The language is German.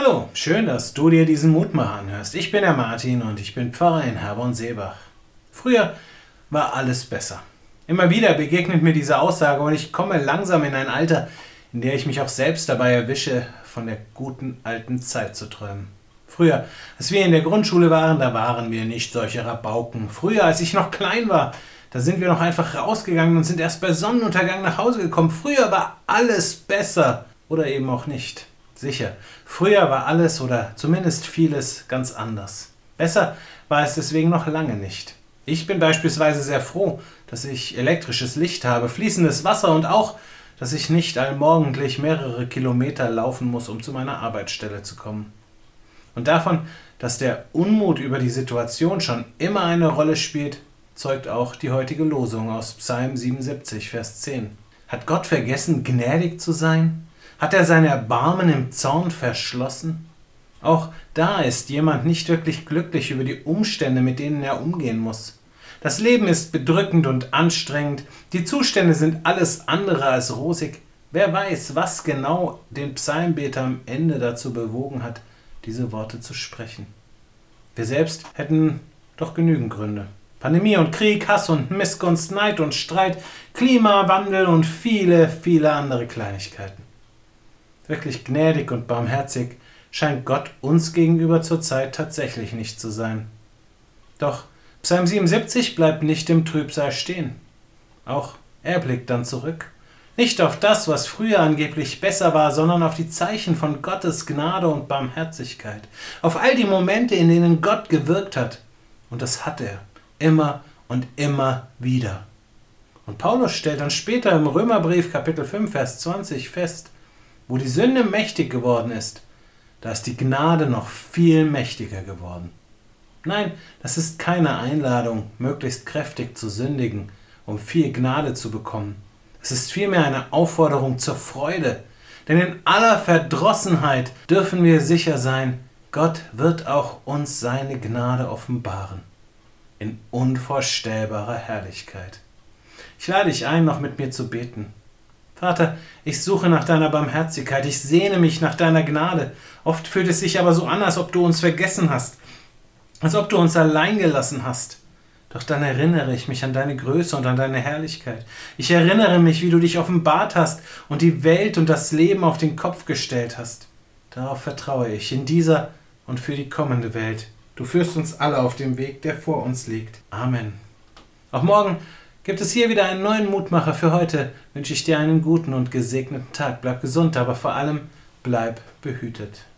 Hallo, schön, dass du dir diesen Mutmacher anhörst. Ich bin der Martin und ich bin Pfarrer in Herborn-Seebach. Früher war alles besser. Immer wieder begegnet mir diese Aussage und ich komme langsam in ein Alter, in der ich mich auch selbst dabei erwische, von der guten alten Zeit zu träumen. Früher, als wir in der Grundschule waren, da waren wir nicht solche Rabauken. Früher, als ich noch klein war, da sind wir noch einfach rausgegangen und sind erst bei Sonnenuntergang nach Hause gekommen. Früher war alles besser oder eben auch nicht. Sicher, früher war alles oder zumindest vieles ganz anders. Besser war es deswegen noch lange nicht. Ich bin beispielsweise sehr froh, dass ich elektrisches Licht habe, fließendes Wasser und auch, dass ich nicht allmorgendlich mehrere Kilometer laufen muss, um zu meiner Arbeitsstelle zu kommen. Und davon, dass der Unmut über die Situation schon immer eine Rolle spielt, zeugt auch die heutige Losung aus Psalm 77, Vers 10. Hat Gott vergessen, gnädig zu sein? Hat er sein Erbarmen im Zorn verschlossen? Auch da ist jemand nicht wirklich glücklich über die Umstände, mit denen er umgehen muss. Das Leben ist bedrückend und anstrengend, die Zustände sind alles andere als rosig. Wer weiß, was genau den Psalmbeter am Ende dazu bewogen hat, diese Worte zu sprechen. Wir selbst hätten doch genügend Gründe. Pandemie und Krieg, Hass und Missgunst, Neid und Streit, Klimawandel und viele, viele andere Kleinigkeiten. Wirklich gnädig und barmherzig scheint Gott uns gegenüber zurzeit tatsächlich nicht zu sein. Doch Psalm 77 bleibt nicht im Trübsal stehen. Auch er blickt dann zurück. Nicht auf das, was früher angeblich besser war, sondern auf die Zeichen von Gottes Gnade und Barmherzigkeit. Auf all die Momente, in denen Gott gewirkt hat. Und das hat er immer und immer wieder. Und Paulus stellt dann später im Römerbrief Kapitel 5, Vers 20 fest, wo die Sünde mächtig geworden ist, da ist die Gnade noch viel mächtiger geworden. Nein, das ist keine Einladung, möglichst kräftig zu sündigen, um viel Gnade zu bekommen. Es ist vielmehr eine Aufforderung zur Freude. Denn in aller Verdrossenheit dürfen wir sicher sein, Gott wird auch uns seine Gnade offenbaren in unvorstellbarer Herrlichkeit. Ich lade dich ein, noch mit mir zu beten. Vater, ich suche nach deiner Barmherzigkeit, ich sehne mich nach deiner Gnade. Oft fühlt es sich aber so an, als ob du uns vergessen hast, als ob du uns allein gelassen hast. Doch dann erinnere ich mich an deine Größe und an deine Herrlichkeit. Ich erinnere mich, wie du dich offenbart hast und die Welt und das Leben auf den Kopf gestellt hast. Darauf vertraue ich in dieser und für die kommende Welt. Du führst uns alle auf dem Weg, der vor uns liegt. Amen. Auch morgen gibt es hier wieder einen neuen Mutmacher. Für heute wünsche ich dir einen guten und gesegneten Tag. Bleib gesund, aber vor allem bleib behütet.